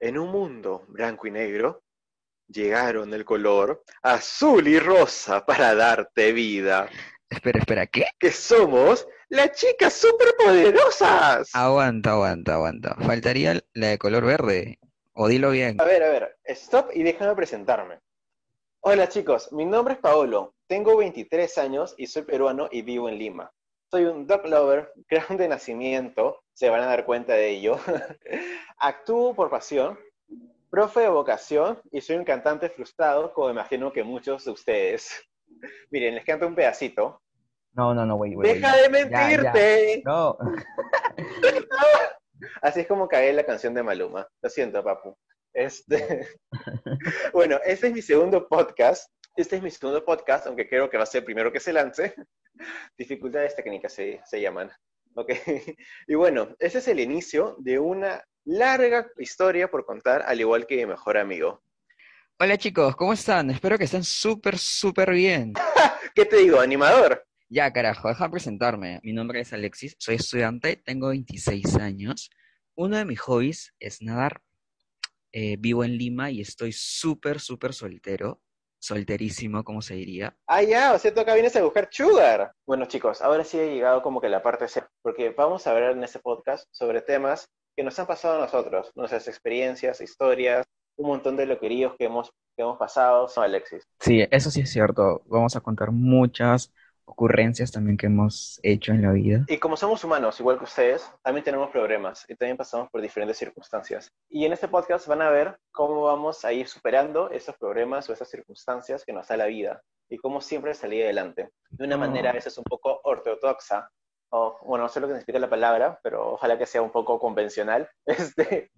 En un mundo blanco y negro, llegaron el color azul y rosa para darte vida. Espera, espera, ¿qué? Que somos las chicas superpoderosas. Aguanta, aguanta, aguanta. Faltaría la de color verde. O dilo bien. A ver, a ver, stop y déjame presentarme. Hola chicos, mi nombre es Paolo, tengo 23 años y soy peruano y vivo en Lima. Soy un dog lover, clown de nacimiento, se van a dar cuenta de ello. Actúo por pasión, profe de vocación y soy un cantante frustrado, como imagino que muchos de ustedes. Miren, les canto un pedacito. No, no, no, güey, güey. ¡Deja de mentirte! No. Así es como cae la canción de Maluma. Lo siento, papu. Este... bueno, este es mi segundo podcast. Este es mi segundo podcast, aunque creo que va a ser el primero que se lance. Dificultades técnicas se, se llaman. Ok. Y bueno, ese es el inicio de una larga historia por contar, al igual que mi mejor amigo. Hola chicos, ¿cómo están? Espero que estén súper, súper bien. ¿Qué te digo, animador? Ya, carajo, deja presentarme. Mi nombre es Alexis, soy estudiante, tengo 26 años. Uno de mis hobbies es nadar. Eh, vivo en Lima y estoy súper, súper soltero. Solterísimo, como se diría. Ah, ya, o sea, tú acá vienes a buscar sugar. Bueno, chicos, ahora sí ha llegado como que la parte C, porque vamos a hablar en este podcast sobre temas que nos han pasado a nosotros, nuestras experiencias, historias, un montón de loqueríos que hemos, que hemos pasado. Son Alexis. Sí, eso sí es cierto. Vamos a contar muchas ocurrencias también que hemos hecho en la vida. Y como somos humanos, igual que ustedes, también tenemos problemas y también pasamos por diferentes circunstancias. Y en este podcast van a ver cómo vamos a ir superando esos problemas o esas circunstancias que nos da la vida y cómo siempre salir adelante. De una manera a veces un poco ortodoxa, o bueno, no sé lo que significa la palabra, pero ojalá que sea un poco convencional. Este,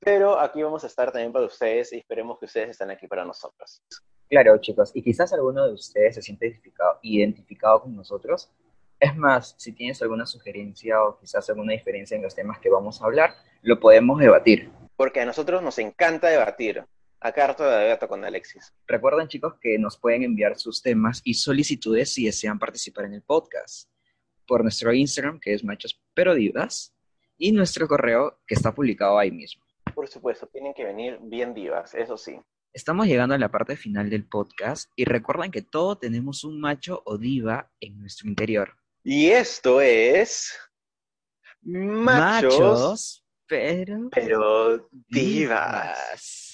pero aquí vamos a estar también para ustedes y esperemos que ustedes estén aquí para nosotros. Claro, chicos, y quizás alguno de ustedes se siente identificado, identificado con nosotros. Es más, si tienes alguna sugerencia o quizás alguna diferencia en los temas que vamos a hablar, lo podemos debatir. Porque a nosotros nos encanta debatir. Acá harto de debate con Alexis. Recuerden, chicos, que nos pueden enviar sus temas y solicitudes si desean participar en el podcast por nuestro Instagram, que es Machos Pero Divas, y nuestro correo, que está publicado ahí mismo. Por supuesto, tienen que venir bien divas, eso sí. Estamos llegando a la parte final del podcast y recuerden que todos tenemos un macho o diva en nuestro interior. Y esto es... Machos, pero, pero divas.